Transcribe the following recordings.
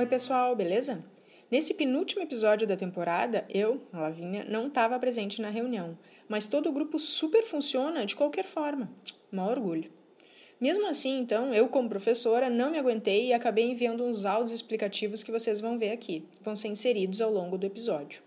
Oi, pessoal, beleza? Nesse penúltimo episódio da temporada, eu, a Lavínia, não estava presente na reunião, mas todo o grupo super funciona de qualquer forma. Mó orgulho. Mesmo assim, então, eu, como professora, não me aguentei e acabei enviando uns áudios explicativos que vocês vão ver aqui. Vão ser inseridos ao longo do episódio.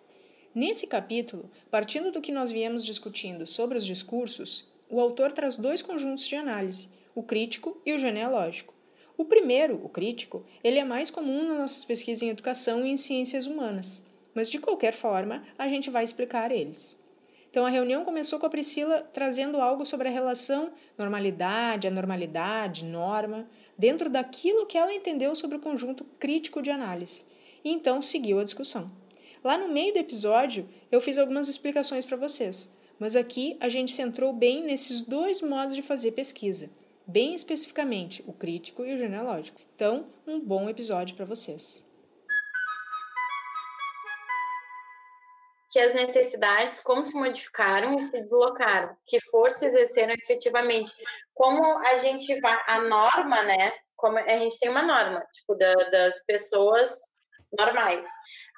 Nesse capítulo, partindo do que nós viemos discutindo sobre os discursos, o autor traz dois conjuntos de análise, o crítico e o genealógico. O primeiro, o crítico, ele é mais comum nas nossas pesquisas em educação e em ciências humanas, mas de qualquer forma, a gente vai explicar eles. Então a reunião começou com a Priscila trazendo algo sobre a relação normalidade, anormalidade, norma, dentro daquilo que ela entendeu sobre o conjunto crítico de análise. E então seguiu a discussão. Lá no meio do episódio, eu fiz algumas explicações para vocês, mas aqui a gente centrou bem nesses dois modos de fazer pesquisa, bem especificamente o crítico e o genealógico. Então, um bom episódio para vocês. que as necessidades, como se modificaram e se deslocaram, que forças exerceram efetivamente, como a gente a norma, né, como a gente tem uma norma, tipo, da, das pessoas normais.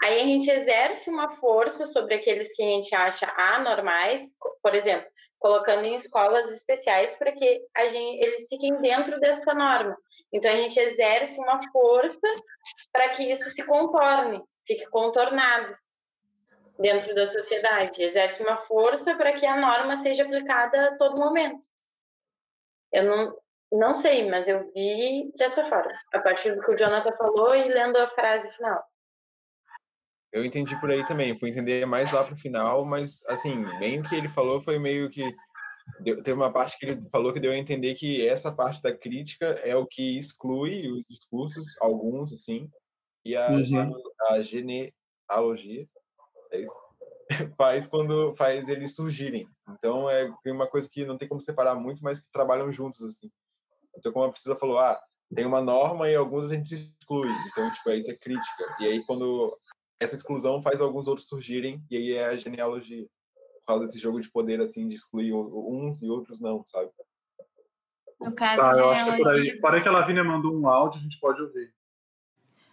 Aí a gente exerce uma força sobre aqueles que a gente acha anormais, por exemplo, colocando em escolas especiais para que a gente, eles fiquem dentro dessa norma. Então a gente exerce uma força para que isso se contorne, fique contornado dentro da sociedade. Exerce uma força para que a norma seja aplicada a todo momento. Eu não, não sei, mas eu vi dessa forma, a partir do que o Jonathan falou e lendo a frase final. Eu entendi por aí também, fui entender mais lá pro final, mas assim, bem o que ele falou foi meio que deu, teve uma parte que ele falou que deu a entender que essa parte da crítica é o que exclui os discursos, alguns assim, e a, uhum. a genealogia é isso, faz quando faz eles surgirem. Então é uma coisa que não tem como separar muito, mas que trabalham juntos assim. Então, como a Priscila falou, ah, tem uma norma e alguns a gente exclui. Então, tipo, isso é crítica. E aí, quando essa exclusão faz alguns outros surgirem, e aí é a genealogia. Por causa desse jogo de poder, assim, de excluir uns e outros não, sabe? No caso, tá, eu acho que é por aí. Parei que a Lavínia mandou um áudio, a gente pode ouvir.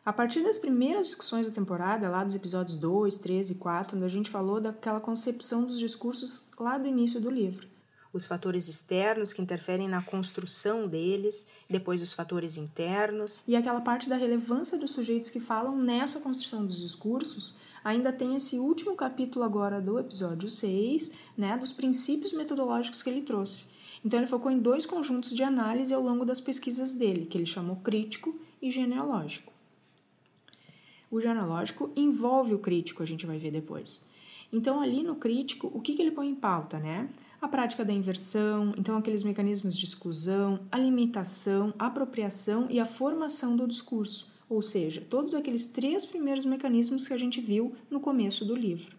A partir das primeiras discussões da temporada, lá dos episódios 2, 3 e 4, a gente falou daquela concepção dos discursos lá do início do livro os fatores externos que interferem na construção deles, depois os fatores internos, e aquela parte da relevância dos sujeitos que falam nessa construção dos discursos, ainda tem esse último capítulo agora do episódio 6, né, dos princípios metodológicos que ele trouxe. Então ele focou em dois conjuntos de análise ao longo das pesquisas dele, que ele chamou crítico e genealógico. O genealógico envolve o crítico, a gente vai ver depois. Então, ali no crítico, o que, que ele põe em pauta, né? A prática da inversão, então aqueles mecanismos de exclusão, a limitação, a apropriação e a formação do discurso, ou seja, todos aqueles três primeiros mecanismos que a gente viu no começo do livro.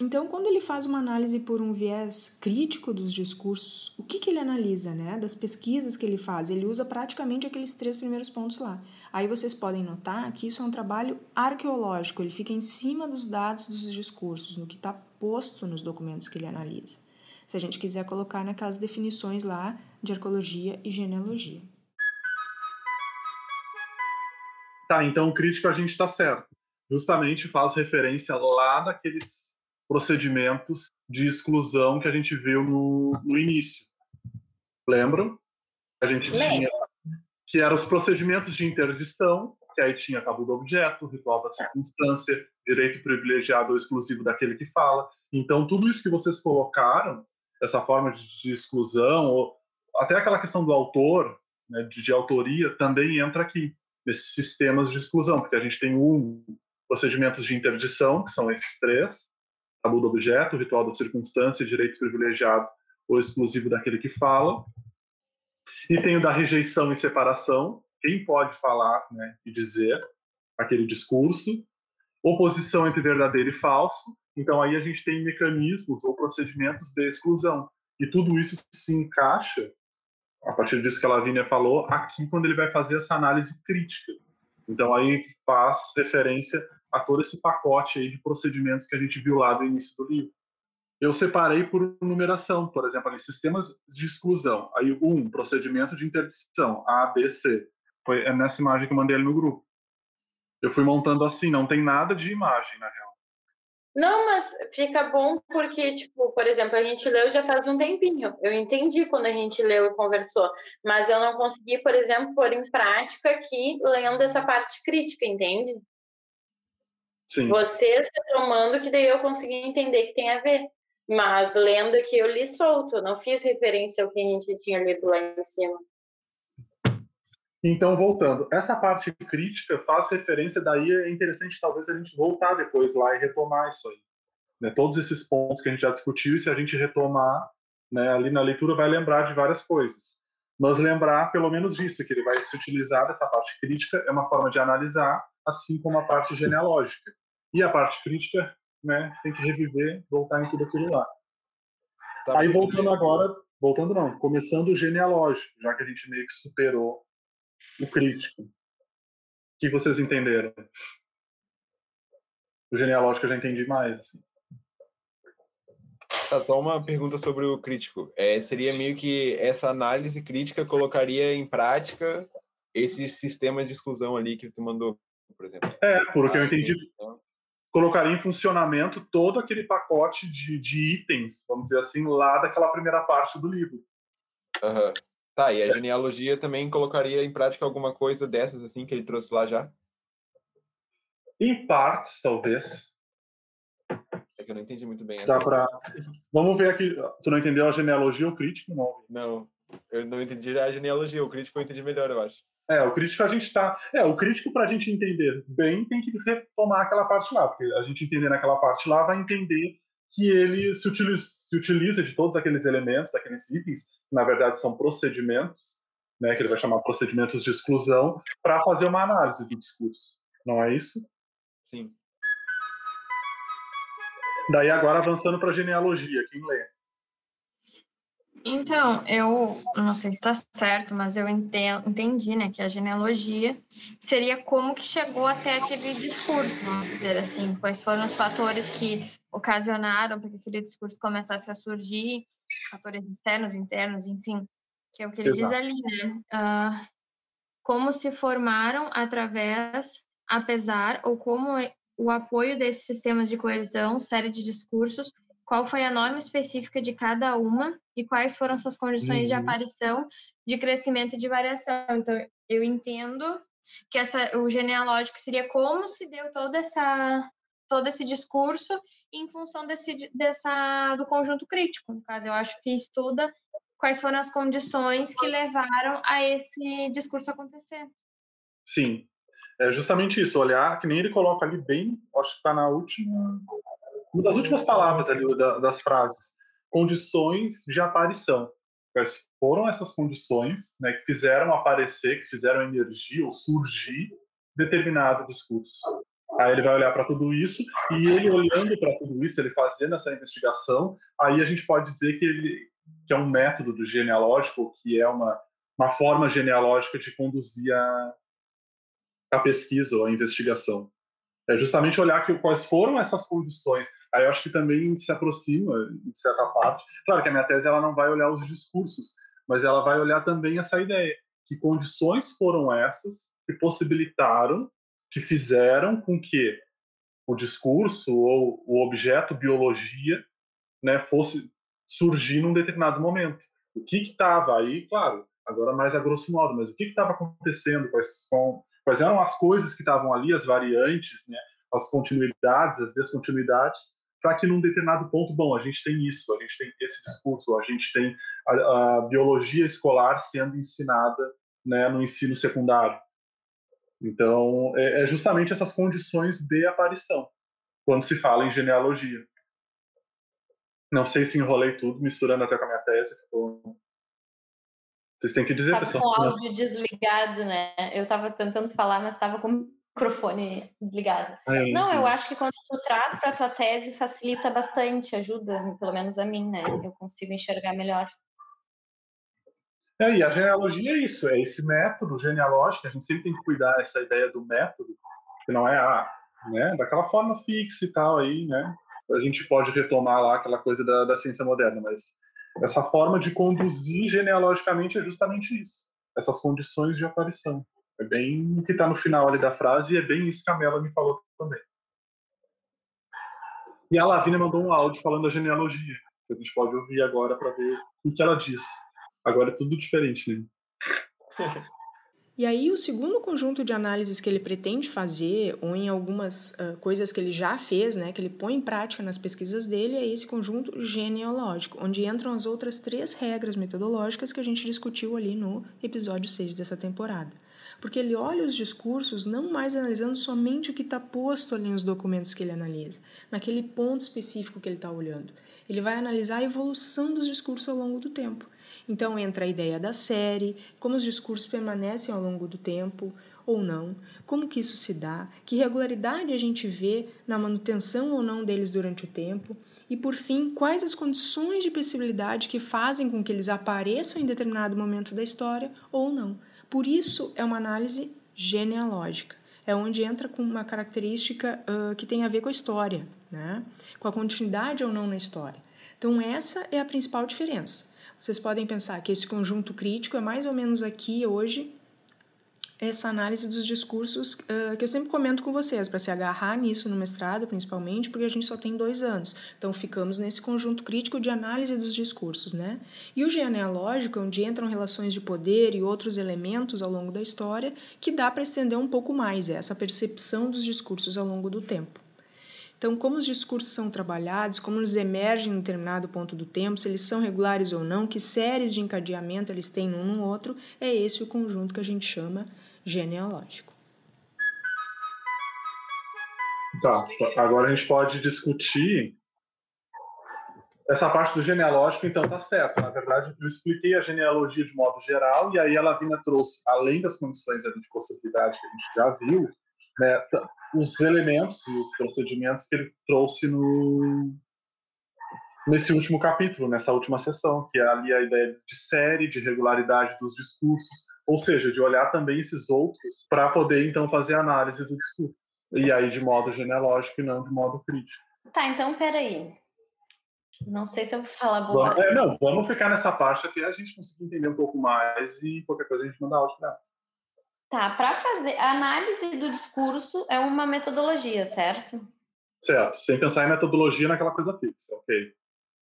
Então, quando ele faz uma análise por um viés crítico dos discursos, o que, que ele analisa, né? Das pesquisas que ele faz, ele usa praticamente aqueles três primeiros pontos lá. Aí vocês podem notar que isso é um trabalho arqueológico, ele fica em cima dos dados dos discursos, no que está posto nos documentos que ele analisa se a gente quiser colocar naquelas definições lá de arqueologia e genealogia. Tá, então o crítico a gente está certo. Justamente faz referência lá daqueles procedimentos de exclusão que a gente viu no, no início. Lembram? A gente tinha que eram os procedimentos de interdição, que aí tinha cabo do objeto, ritual da circunstância, direito privilegiado ou exclusivo daquele que fala. Então, tudo isso que vocês colocaram essa forma de, de exclusão, ou até aquela questão do autor, né, de, de, autoria, também entra aqui, nesses sistemas de exclusão, porque a gente tem um procedimentos de interdição, que são esses três, tabu do objeto, ritual da circunstância, direito privilegiado ou exclusivo daquele que fala, e tem o da rejeição e separação, quem pode falar né, e dizer aquele discurso, oposição entre verdadeiro e falso, então aí a gente tem mecanismos ou procedimentos de exclusão. E tudo isso se encaixa, a partir disso que a Lavínia falou, aqui quando ele vai fazer essa análise crítica. Então aí faz referência a todo esse pacote aí de procedimentos que a gente viu lá do início do livro. Eu separei por numeração, por exemplo, ali, sistemas de exclusão. Aí, um, procedimento de interdição, A, B, C. Foi é nessa imagem que eu mandei ali no grupo. Eu fui montando assim, não tem nada de imagem, na real. Não, mas fica bom porque, tipo, por exemplo, a gente leu já faz um tempinho. Eu entendi quando a gente leu e conversou, mas eu não consegui, por exemplo, pôr em prática aqui lendo essa parte crítica, entende? Sim. Vocês retomando que daí eu consegui entender que tem a ver. Mas lendo aqui eu li solto, não fiz referência ao que a gente tinha lido lá em cima. Então, voltando, essa parte crítica faz referência, daí é interessante talvez a gente voltar depois lá e retomar isso aí. Né? Todos esses pontos que a gente já discutiu, e se a gente retomar né, ali na leitura, vai lembrar de várias coisas. Mas lembrar pelo menos disso, que ele vai se utilizar dessa parte crítica, é uma forma de analisar, assim como a parte genealógica. E a parte crítica né, tem que reviver, voltar em tudo aquilo lá. Tá aí voltando agora, voltando não, começando o genealógico, já que a gente meio que superou o crítico. O que vocês entenderam? O genealógico eu já entendi mais. Assim. Tá, só uma pergunta sobre o crítico. É, seria meio que essa análise crítica colocaria em prática esse sistema de exclusão ali que tu mandou, por exemplo. É, porque eu entendi. Então. Colocaria em funcionamento todo aquele pacote de, de itens, vamos dizer assim, lá daquela primeira parte do livro. Uhum. Tá, e a genealogia também colocaria em prática alguma coisa dessas assim que ele trouxe lá já? Em partes, talvez. É que eu não entendi muito bem. Dá pra... Vamos ver aqui. Tu não entendeu a genealogia ou o crítico? Não. Não, eu não entendi a genealogia. O crítico eu entendi melhor, eu acho. É, o crítico a gente está. É, o crítico para a gente entender bem tem que retomar aquela parte lá, porque a gente entender naquela parte lá vai entender que ele se utiliza, se utiliza de todos aqueles elementos, aqueles itens, que na verdade são procedimentos, né, que ele vai chamar procedimentos de exclusão, para fazer uma análise do discurso. Não é isso? Sim. Daí agora avançando para a genealogia, quem lê? Então, eu não sei se está certo, mas eu entendi, né, que a genealogia seria como que chegou até aquele discurso, vamos dizer assim, quais foram os fatores que ocasionaram para que aquele discurso começasse a surgir, fatores externos, internos, enfim, que é o que ele Exato. diz ali, né? Uh, como se formaram através, apesar, ou como o apoio desses sistemas de coesão, série de discursos, qual foi a norma específica de cada uma e quais foram suas condições uhum. de aparição, de crescimento e de variação. Então, eu entendo que essa, o genealógico seria como se deu toda essa, todo esse discurso em função desse, dessa, do conjunto crítico. No caso, eu acho que estuda quais foram as condições que levaram a esse discurso acontecer. Sim, é justamente isso, olhar, que nem ele coloca ali bem, acho que está na última, uma das últimas palavras ali das frases, condições de aparição. Quais foram essas condições né, que fizeram aparecer, que fizeram energia ou surgir determinado discurso? Aí ele vai olhar para tudo isso e ele olhando para tudo isso, ele fazendo essa investigação, aí a gente pode dizer que ele que é um método do genealógico, que é uma uma forma genealógica de conduzir a, a pesquisa ou a investigação. É justamente olhar que, quais foram essas condições. Aí eu acho que também se aproxima, em certa parte. Claro que a minha tese ela não vai olhar os discursos, mas ela vai olhar também essa ideia. Que condições foram essas que possibilitaram que fizeram com que o discurso ou o objeto biologia né, fosse surgir num determinado momento. O que estava aí, claro, agora mais a grosso modo, mas o que estava acontecendo, quais, com, quais eram as coisas que estavam ali, as variantes, né, as continuidades, as descontinuidades, para que num determinado ponto, bom, a gente tem isso, a gente tem esse discurso, a gente tem a, a biologia escolar sendo ensinada né, no ensino secundário. Então, é, é justamente essas condições de aparição, quando se fala em genealogia. Não sei se enrolei tudo, misturando até com a minha tese. Vocês têm que dizer, tava pessoal. com o áudio desligado, né? Eu estava tentando falar, mas estava com o microfone desligado. É, Não, eu acho que quando tu traz para tua tese facilita bastante, ajuda, pelo menos a mim, né? Eu consigo enxergar melhor. É, e a genealogia é isso, é esse método genealógico, a gente sempre tem que cuidar dessa ideia do método, que não é a, né, daquela forma fixa e tal aí, né? A gente pode retomar lá aquela coisa da, da ciência moderna, mas essa forma de conduzir genealogicamente é justamente isso, essas condições de aparição. É bem o que está no final ali da frase e é bem isso que a Mela me falou também. E a Lavínia mandou um áudio falando da genealogia, que a gente pode ouvir agora para ver o que ela diz. Agora é tudo diferente, né? E aí, o segundo conjunto de análises que ele pretende fazer, ou em algumas uh, coisas que ele já fez, né, que ele põe em prática nas pesquisas dele, é esse conjunto genealógico, onde entram as outras três regras metodológicas que a gente discutiu ali no episódio 6 dessa temporada. Porque ele olha os discursos não mais analisando somente o que está posto ali nos documentos que ele analisa, naquele ponto específico que ele está olhando. Ele vai analisar a evolução dos discursos ao longo do tempo. Então entra a ideia da série, como os discursos permanecem ao longo do tempo ou não, como que isso se dá, que regularidade a gente vê na manutenção ou não deles durante o tempo, e por fim, quais as condições de possibilidade que fazem com que eles apareçam em determinado momento da história ou não. Por isso é uma análise genealógica. É onde entra com uma característica uh, que tem a ver com a história, né? com a continuidade ou não na história. Então, essa é a principal diferença. Vocês podem pensar que esse conjunto crítico é mais ou menos aqui hoje essa análise dos discursos uh, que eu sempre comento com vocês, para se agarrar nisso no mestrado, principalmente, porque a gente só tem dois anos. Então, ficamos nesse conjunto crítico de análise dos discursos, né? E o genealógico, onde entram relações de poder e outros elementos ao longo da história, que dá para estender um pouco mais essa percepção dos discursos ao longo do tempo. Então, como os discursos são trabalhados, como eles emergem em determinado ponto do tempo, se eles são regulares ou não, que séries de encadeamento eles têm um no outro, é esse o conjunto que a gente chama genealógico. Tá, agora a gente pode discutir essa parte do genealógico, então tá certo. Na verdade, eu expliquei a genealogia de modo geral, e aí a Lavina trouxe, além das condições de possibilidade que a gente já viu, né, os elementos e os procedimentos que ele trouxe no nesse último capítulo, nessa última sessão, que é ali a ideia de série, de regularidade dos discursos, ou seja, de olhar também esses outros para poder então fazer análise do discurso. E aí de modo genealógico e não de modo crítico. Tá, então peraí. Não sei se eu vou falar boa. É, não, vamos ficar nessa parte até a gente conseguir entender um pouco mais e qualquer coisa a gente manda áudio para Tá, para fazer a análise do discurso é uma metodologia, certo? Certo, sem pensar em metodologia naquela coisa fixa, ok.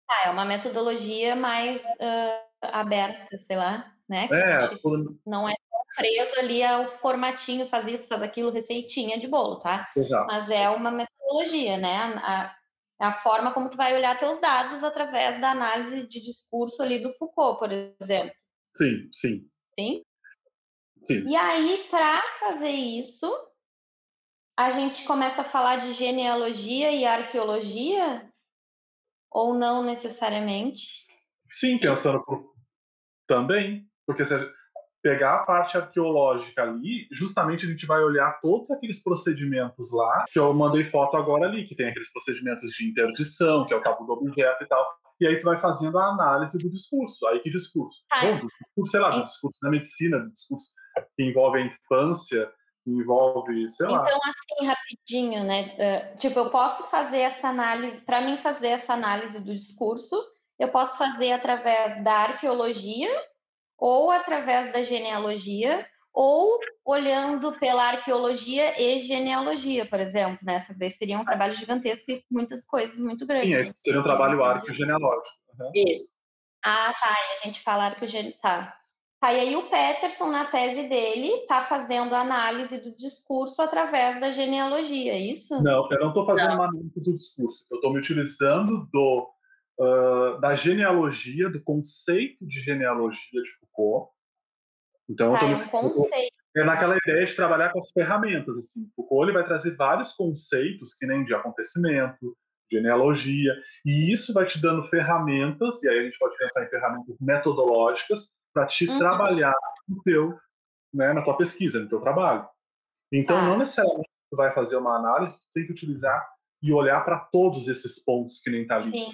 Tá, é uma metodologia mais uh, aberta, sei lá, né? é, por... não é preso ali ao formatinho, faz isso, faz aquilo, receitinha de bolo, tá? Exato. Mas é uma metodologia, né? A, a forma como tu vai olhar teus dados através da análise de discurso ali do Foucault, por exemplo. Sim, sim. Sim? Sim. E aí, para fazer isso, a gente começa a falar de genealogia e arqueologia? Ou não necessariamente? Sim, pensando por... também. Porque se pegar a parte arqueológica ali, justamente a gente vai olhar todos aqueles procedimentos lá, que eu mandei foto agora ali, que tem aqueles procedimentos de interdição, que é o cabo do objeto e tal. E aí tu vai fazendo a análise do discurso. Aí que discurso? Ah, Bom, do discurso, sei lá, do discurso da medicina, do discurso que envolve a infância, envolve, sei lá. Então, assim, rapidinho, né? Uh, tipo, eu posso fazer essa análise, para mim fazer essa análise do discurso, eu posso fazer através da arqueologia, ou através da genealogia, ou olhando pela arqueologia e genealogia, por exemplo, né? Vez seria um trabalho gigantesco e muitas coisas muito grandes. Sim, esse seria um trabalho arqueogenealógico. Uhum. Isso. Ah, tá. A gente fala arqueogenealógico. Tá. Tá, e aí o Peterson, na tese dele, está fazendo análise do discurso através da genealogia, é isso? Não, eu não estou fazendo não. uma análise do discurso. Eu estou me utilizando do, uh, da genealogia, do conceito de genealogia de Foucault. Então, tá, eu tô, é um conceito. É naquela ideia de trabalhar com as ferramentas. Assim. Foucault ele vai trazer vários conceitos, que nem de acontecimento, genealogia, e isso vai te dando ferramentas, e aí a gente pode pensar em ferramentas metodológicas, para te uhum. trabalhar no teu, né, na tua pesquisa, no teu trabalho. Então, ah. não necessariamente tu vai fazer uma análise, tu tem que utilizar e olhar para todos esses pontos que nem está ali Sim.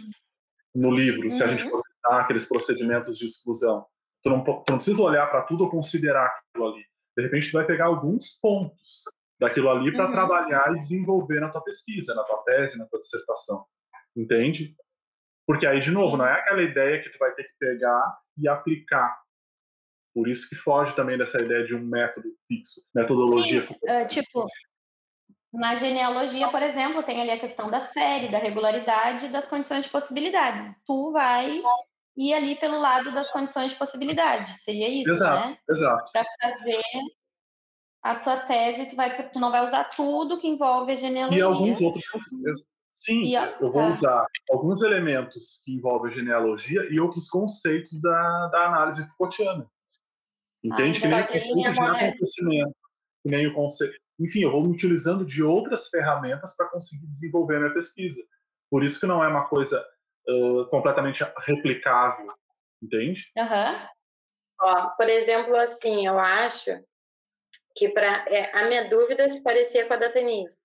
no livro, uhum. se a gente uhum. for aqueles procedimentos de exclusão. Tu não, tu não precisa olhar para tudo ou considerar aquilo ali. De repente, tu vai pegar alguns pontos daquilo ali para uhum. trabalhar e desenvolver na tua pesquisa, na tua tese, na tua dissertação. Entende? Porque aí, de novo, não é aquela ideia que tu vai ter que pegar e aplicar Por isso que foge também dessa ideia de um método fixo, metodologia. Sim, uh, tipo, na genealogia, por exemplo, tem ali a questão da série, da regularidade das condições de possibilidade. Tu vai ir ali pelo lado das condições de possibilidade. Seria isso, exato, né? Exato. Para fazer a tua tese, tu, vai, tu não vai usar tudo que envolve a genealogia. E alguns outros conceitos. Sim, e, eu vou tá. usar alguns elementos que envolvem a genealogia e outros conceitos da, da análise Foucaultiana. Entende? Ah, que nem o acontecimento, que nem o conceito. Enfim, eu vou me utilizando de outras ferramentas para conseguir desenvolver a minha pesquisa. Por isso que não é uma coisa uh, completamente replicável, entende? Uhum. Ó, por exemplo, assim, eu acho que para é, a minha dúvida se parecia com a da Denise,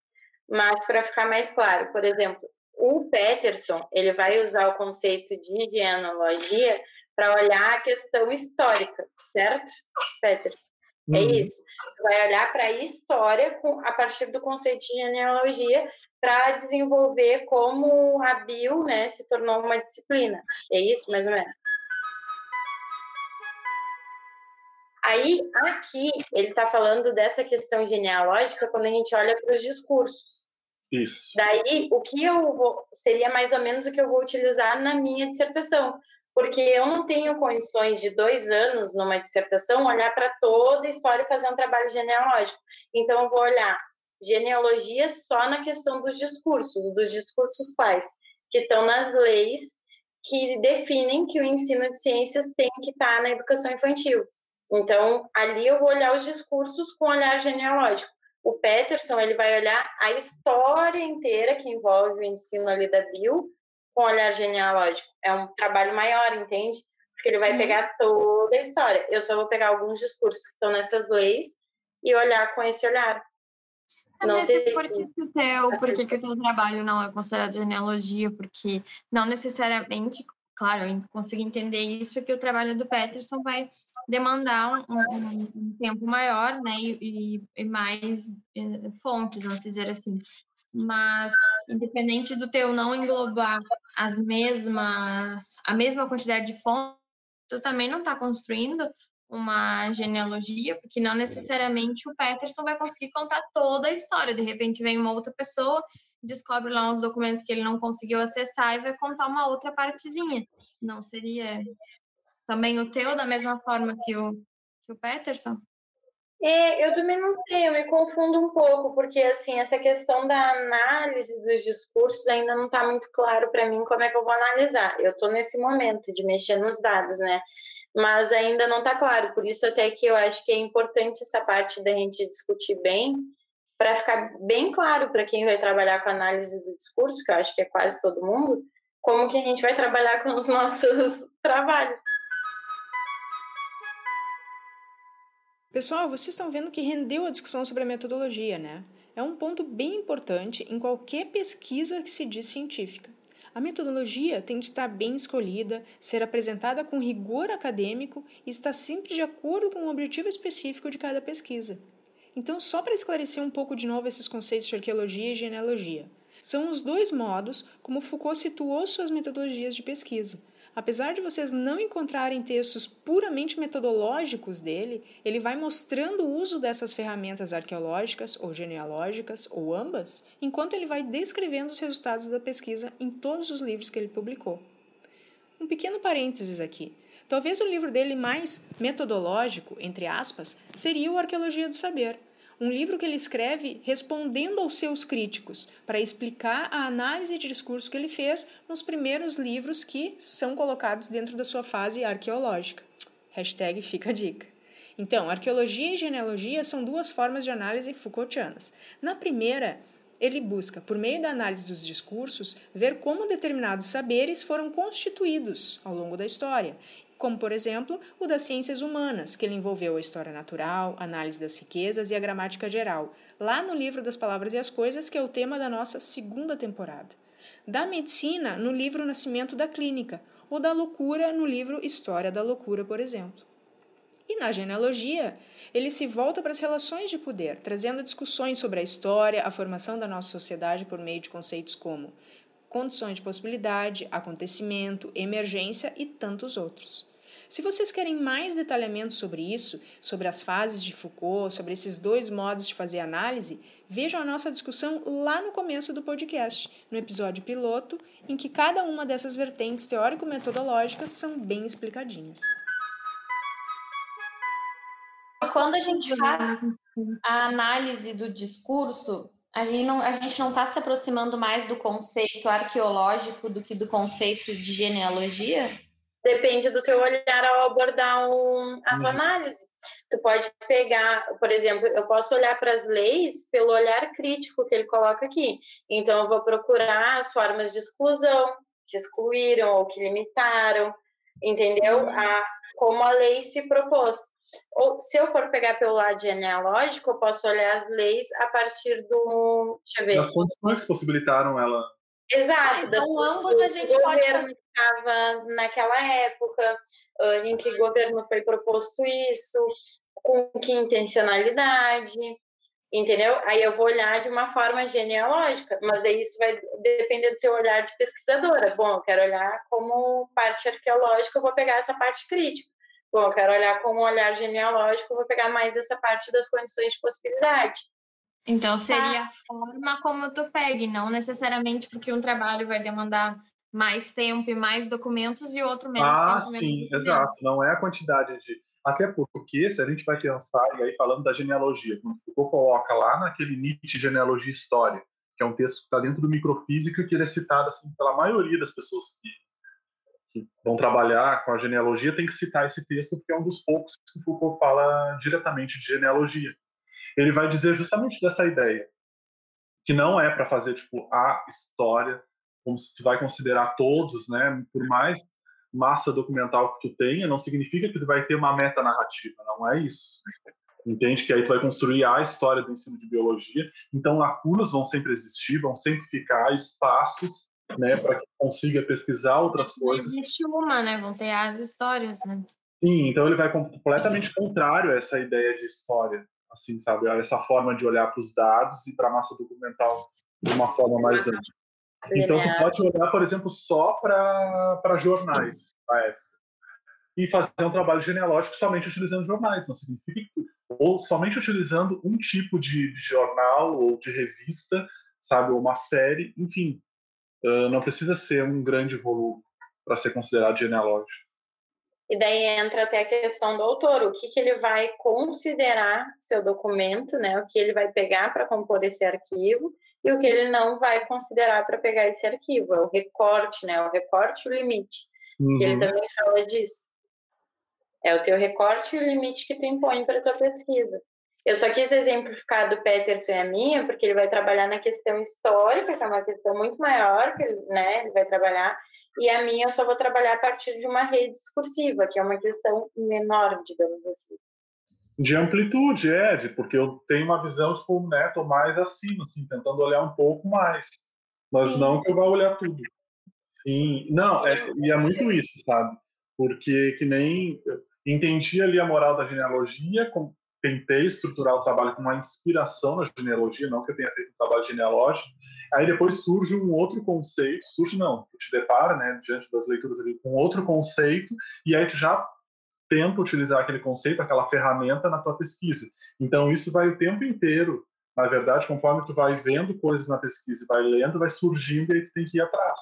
mas para ficar mais claro, por exemplo, o Peterson ele vai usar o conceito de genealogia para olhar a questão histórica, certo, Peterson? É uhum. isso. Vai olhar para a história a partir do conceito de genealogia para desenvolver como a bio né, se tornou uma disciplina. É isso, mais ou menos? Aí, aqui, ele está falando dessa questão genealógica quando a gente olha para os discursos. Isso. Daí, o que eu vou. seria mais ou menos o que eu vou utilizar na minha dissertação. Porque eu não tenho condições de dois anos numa dissertação olhar para toda a história e fazer um trabalho genealógico. Então, eu vou olhar genealogia só na questão dos discursos, dos discursos quais? Que estão nas leis que definem que o ensino de ciências tem que estar tá na educação infantil. Então, ali eu vou olhar os discursos com olhar genealógico. O Peterson, ele vai olhar a história inteira que envolve o ensino ali da bio com olhar genealógico. É um trabalho maior, entende? Porque ele vai uhum. pegar toda a história. Eu só vou pegar alguns discursos que estão nessas leis e olhar com esse olhar. Não sei por que, o teu, por que, que o teu trabalho não é considerado genealogia? Porque não necessariamente, claro, eu consigo entender isso, que o trabalho do Peterson vai demandar um, um, um tempo maior, né, e, e mais eh, fontes, vamos dizer assim. Mas, independente do teu não englobar as mesmas, a mesma quantidade de fontes, tu também não está construindo uma genealogia, porque não necessariamente o Peterson vai conseguir contar toda a história. De repente vem uma outra pessoa, descobre lá uns documentos que ele não conseguiu acessar e vai contar uma outra partezinha. Não seria também o teu da mesma forma que o, que o Peterson? É, eu também não sei, eu me confundo um pouco, porque assim, essa questão da análise dos discursos ainda não está muito claro para mim como é que eu vou analisar. Eu estou nesse momento de mexer nos dados, né? Mas ainda não está claro, por isso até que eu acho que é importante essa parte da gente discutir bem, para ficar bem claro para quem vai trabalhar com análise do discurso, que eu acho que é quase todo mundo, como que a gente vai trabalhar com os nossos trabalhos. Pessoal, vocês estão vendo que rendeu a discussão sobre a metodologia, né? É um ponto bem importante em qualquer pesquisa que se diz científica. A metodologia tem de estar bem escolhida, ser apresentada com rigor acadêmico e estar sempre de acordo com o objetivo específico de cada pesquisa. Então, só para esclarecer um pouco de novo esses conceitos de arqueologia e genealogia, são os dois modos como Foucault situou suas metodologias de pesquisa Apesar de vocês não encontrarem textos puramente metodológicos dele, ele vai mostrando o uso dessas ferramentas arqueológicas ou genealógicas, ou ambas, enquanto ele vai descrevendo os resultados da pesquisa em todos os livros que ele publicou. Um pequeno parênteses aqui. Talvez o livro dele mais metodológico, entre aspas, seria o Arqueologia do Saber, um livro que ele escreve respondendo aos seus críticos, para explicar a análise de discurso que ele fez nos primeiros livros que são colocados dentro da sua fase arqueológica. Hashtag fica a dica. Então, arqueologia e genealogia são duas formas de análise Foucaultianas. Na primeira, ele busca, por meio da análise dos discursos, ver como determinados saberes foram constituídos ao longo da história como, por exemplo, o das ciências humanas, que ele envolveu a história natural, análise das riquezas e a gramática geral, lá no livro das Palavras e as Coisas, que é o tema da nossa segunda temporada. Da medicina, no livro Nascimento da Clínica, ou da loucura, no livro História da Loucura, por exemplo. E na genealogia, ele se volta para as relações de poder, trazendo discussões sobre a história, a formação da nossa sociedade por meio de conceitos como condições de possibilidade, acontecimento, emergência e tantos outros. Se vocês querem mais detalhamento sobre isso, sobre as fases de Foucault, sobre esses dois modos de fazer análise, vejam a nossa discussão lá no começo do podcast, no episódio piloto, em que cada uma dessas vertentes teórico-metodológicas são bem explicadinhas. Quando a gente faz a análise do discurso, a gente não a gente não está se aproximando mais do conceito arqueológico do que do conceito de genealogia? Depende do teu olhar ao abordar um, a tua uhum. análise. Tu pode pegar, por exemplo, eu posso olhar para as leis pelo olhar crítico que ele coloca aqui. Então, eu vou procurar as formas de exclusão, que excluíram ou que limitaram, entendeu? Uhum. A, como a lei se propôs. Ou se eu for pegar pelo lado genealógico, eu posso olhar as leis a partir do. Deixa eu ver. Das condições que possibilitaram ela. Exato. Ah, então, ambos a gente governo pode... estava naquela época, em que governo foi proposto isso, com que intencionalidade, entendeu? Aí eu vou olhar de uma forma genealógica, mas daí isso vai depender do teu olhar de pesquisadora. Bom, eu quero olhar como parte arqueológica, eu vou pegar essa parte crítica. Bom, eu quero olhar com um olhar genealógico, vou pegar mais essa parte das condições de possibilidade. Então, seria a forma como tu pegue, não necessariamente porque um trabalho vai demandar mais tempo e mais documentos e outro menos ah, tempo. Ah, sim, exato. Não é a quantidade de... Até porque, se a gente vai pensar, e aí falando da genealogia, quando Foucault coloca lá naquele Nietzsche Genealogia e História, que é um texto que está dentro do Microfísica, que ele é citado assim, pela maioria das pessoas que que vão trabalhar com a genealogia tem que citar esse texto porque é um dos poucos que Foucault fala diretamente de genealogia. Ele vai dizer justamente dessa ideia que não é para fazer tipo a história como se tu vai considerar todos, né? Por mais massa documental que tu tenha, não significa que tu vai ter uma meta narrativa, não é isso. Entende que aí tu vai construir a história do ensino de biologia. Então lacunas vão sempre existir, vão sempre ficar espaços né, para que consiga pesquisar outras coisas. Existe uma, né? Vão ter as histórias, né? Sim, então ele vai completamente contrário a essa ideia de história, assim, sabe? Essa forma de olhar para os dados e para a massa documental de uma forma mais ampla. Então, tu pode olhar, por exemplo, só para jornais da época e fazer um trabalho genealógico somente utilizando jornais. Não significa ou somente utilizando um tipo de, de jornal ou de revista, sabe, ou uma série, enfim, ah, não precisa ser um grande volume para ser considerado genealógico. E daí entra até a questão do autor, o que, que ele vai considerar seu documento, né? O que ele vai pegar para compor esse arquivo e o que ele não vai considerar para pegar esse arquivo. É o recorte, né? O recorte e o limite. Uhum. Que ele uhum. também fala disso. É o teu recorte e o limite que tu impõe para tua pesquisa. Eu só quis exemplificar do Peterson e a minha, porque ele vai trabalhar na questão histórica, que é uma questão muito maior, que ele, né, ele vai trabalhar, e a minha eu só vou trabalhar a partir de uma rede discursiva, que é uma questão menor, digamos assim. De amplitude, é, de, porque eu tenho uma visão, tipo, né, tô mais acima, assim, tentando olhar um pouco mais, mas Sim. não que eu vá olhar tudo. Sim, não, é, e é muito isso, sabe? Porque que nem entendi ali a moral da genealogia, tentei estruturar o trabalho com uma inspiração na genealogia, não que eu tenha feito um trabalho genealógico. Aí depois surge um outro conceito, surge não, tu te depara, né, diante das leituras ali, com outro conceito, e aí tu já tenta utilizar aquele conceito, aquela ferramenta na tua pesquisa. Então isso vai o tempo inteiro, na verdade, conforme tu vai vendo coisas na pesquisa e vai lendo, vai surgindo e aí tu tem que ir atrás.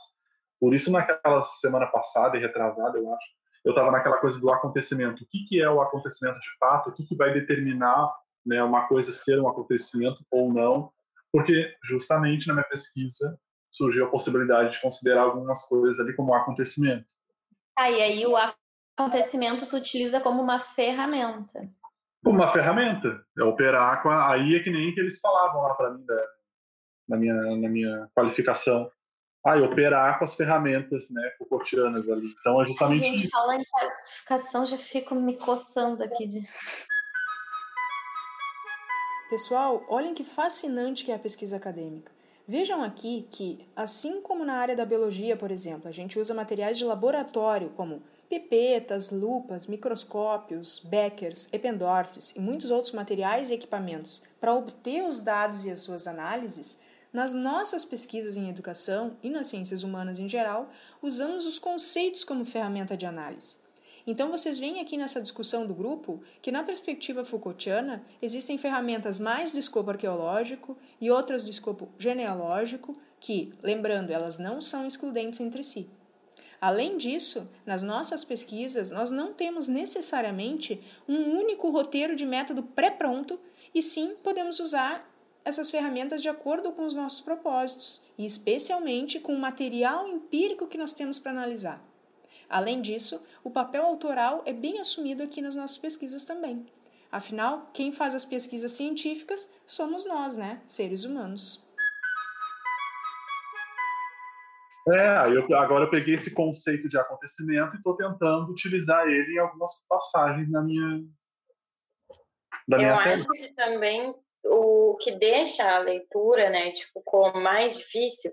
Por isso naquela semana passada e retrasada, eu acho, eu estava naquela coisa do acontecimento. O que, que é o acontecimento de fato? O que, que vai determinar né, uma coisa ser um acontecimento ou não? Porque justamente na minha pesquisa surgiu a possibilidade de considerar algumas coisas ali como acontecimento. Ah, e aí o acontecimento tu utiliza como uma ferramenta. Uma ferramenta. É operar com a... Aí é que nem que eles falavam lá para mim da, na, minha, na minha qualificação ah, operar com as ferramentas né, Foucaultianas ali. Então é justamente gente, isso. Falar em qualificação, já fico me coçando aqui. De... Pessoal, olhem que fascinante que é a pesquisa acadêmica. Vejam aqui que, assim como na área da biologia, por exemplo, a gente usa materiais de laboratório como pipetas, lupas, microscópios, beckers, Eppendorfs e muitos outros materiais e equipamentos para obter os dados e as suas análises, nas nossas pesquisas em educação e nas ciências humanas em geral, usamos os conceitos como ferramenta de análise. Então vocês veem aqui nessa discussão do grupo que na perspectiva Foucaultiana existem ferramentas mais do escopo arqueológico e outras do escopo genealógico que, lembrando, elas não são excludentes entre si. Além disso, nas nossas pesquisas, nós não temos necessariamente um único roteiro de método pré-pronto, e sim podemos usar essas ferramentas de acordo com os nossos propósitos, e especialmente com o material empírico que nós temos para analisar. Além disso, o papel autoral é bem assumido aqui nas nossas pesquisas também. Afinal, quem faz as pesquisas científicas somos nós, né, seres humanos. É, eu, agora eu peguei esse conceito de acontecimento e estou tentando utilizar ele em algumas passagens na minha. Da minha eu acho que também o que deixa a leitura, né, tipo, como mais difícil,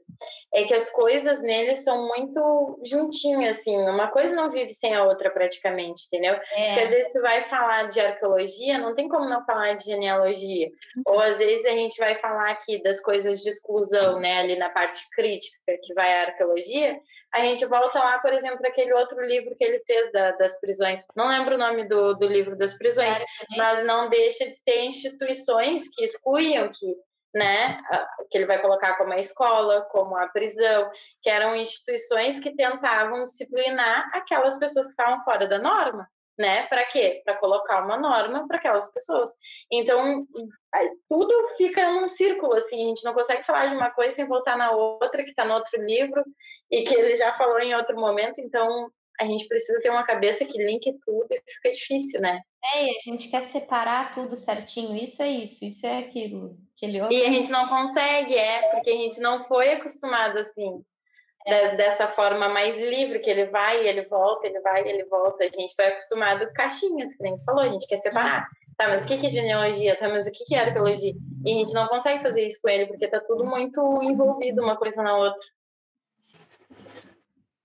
é que as coisas nele são muito juntinhas, assim, uma coisa não vive sem a outra praticamente, entendeu? É. Porque às vezes tu vai falar de arqueologia, não tem como não falar de genealogia, ou às vezes a gente vai falar aqui das coisas de exclusão, né, ali na parte crítica que vai a arqueologia, a gente volta lá, por exemplo, aquele outro livro que ele fez da, das prisões, não lembro o nome do, do livro das prisões, mas não deixa de ser instituições que excluíam, que né, que ele vai colocar como a escola, como a prisão, que eram instituições que tentavam disciplinar aquelas pessoas que estavam fora da norma, né? Para quê? Para colocar uma norma para aquelas pessoas. Então, tudo fica num círculo assim, a gente não consegue falar de uma coisa sem voltar na outra que está no outro livro e que ele já falou em outro momento, então a gente precisa ter uma cabeça que linke tudo e fica difícil, né? É, e a gente quer separar tudo certinho. Isso é isso, isso é aquilo. Aquele outro... E a gente não consegue, é, porque a gente não foi acostumado assim. É. dessa forma mais livre, que ele vai e ele volta, ele vai e ele volta. A gente foi acostumado com caixinhas, que a gente falou, a gente quer separar. Tá, mas o que é genealogia? Tá, mas o que é arqueologia? E a gente não consegue fazer isso com ele, porque tá tudo muito envolvido uma coisa na outra.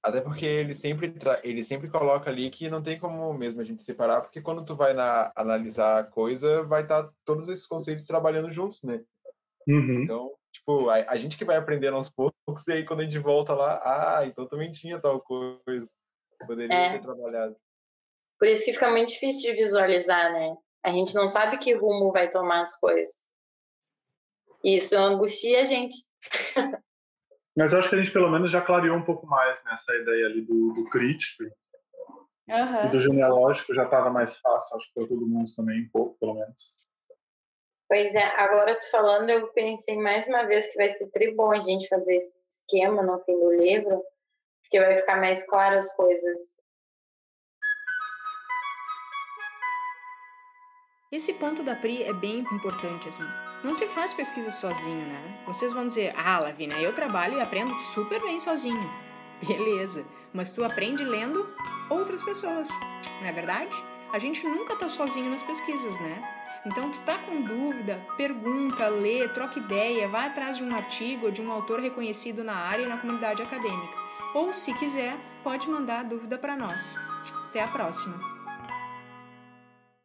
Até porque ele sempre, ele sempre coloca ali que não tem como mesmo a gente separar, porque quando tu vai na, analisar a coisa, vai estar tá todos esses conceitos trabalhando juntos, né? Uhum. Então, tipo, a, a, gente que vai aprendendo aos poucos, e aí quando a gente volta lá, ah, então também tinha tal coisa. Poderia é. ter trabalhado. Por isso que fica muito difícil de visualizar, né? A gente não sabe que rumo vai tomar as coisas. Isso angustia a gente. Mas eu acho que a gente pelo menos já clareou um pouco mais nessa ideia ali do, do crítico uhum. e do genealógico já estava mais fácil, acho que para todo mundo também um pouco, pelo menos. Pois é, agora tu falando, eu pensei mais uma vez que vai ser tri bom a gente fazer esse esquema no fim do livro, porque vai ficar mais claro as coisas. Esse ponto da Pri é bem importante, assim. Não se faz pesquisa sozinho, né? Vocês vão dizer, ah, Lavina, eu trabalho e aprendo super bem sozinho. Beleza, mas tu aprende lendo outras pessoas, não é verdade? A gente nunca tá sozinho nas pesquisas, né? Então, tu tá com dúvida, pergunta, lê, troca ideia, vai atrás de um artigo ou de um autor reconhecido na área e na comunidade acadêmica. Ou, se quiser, pode mandar a dúvida para nós. Até a próxima!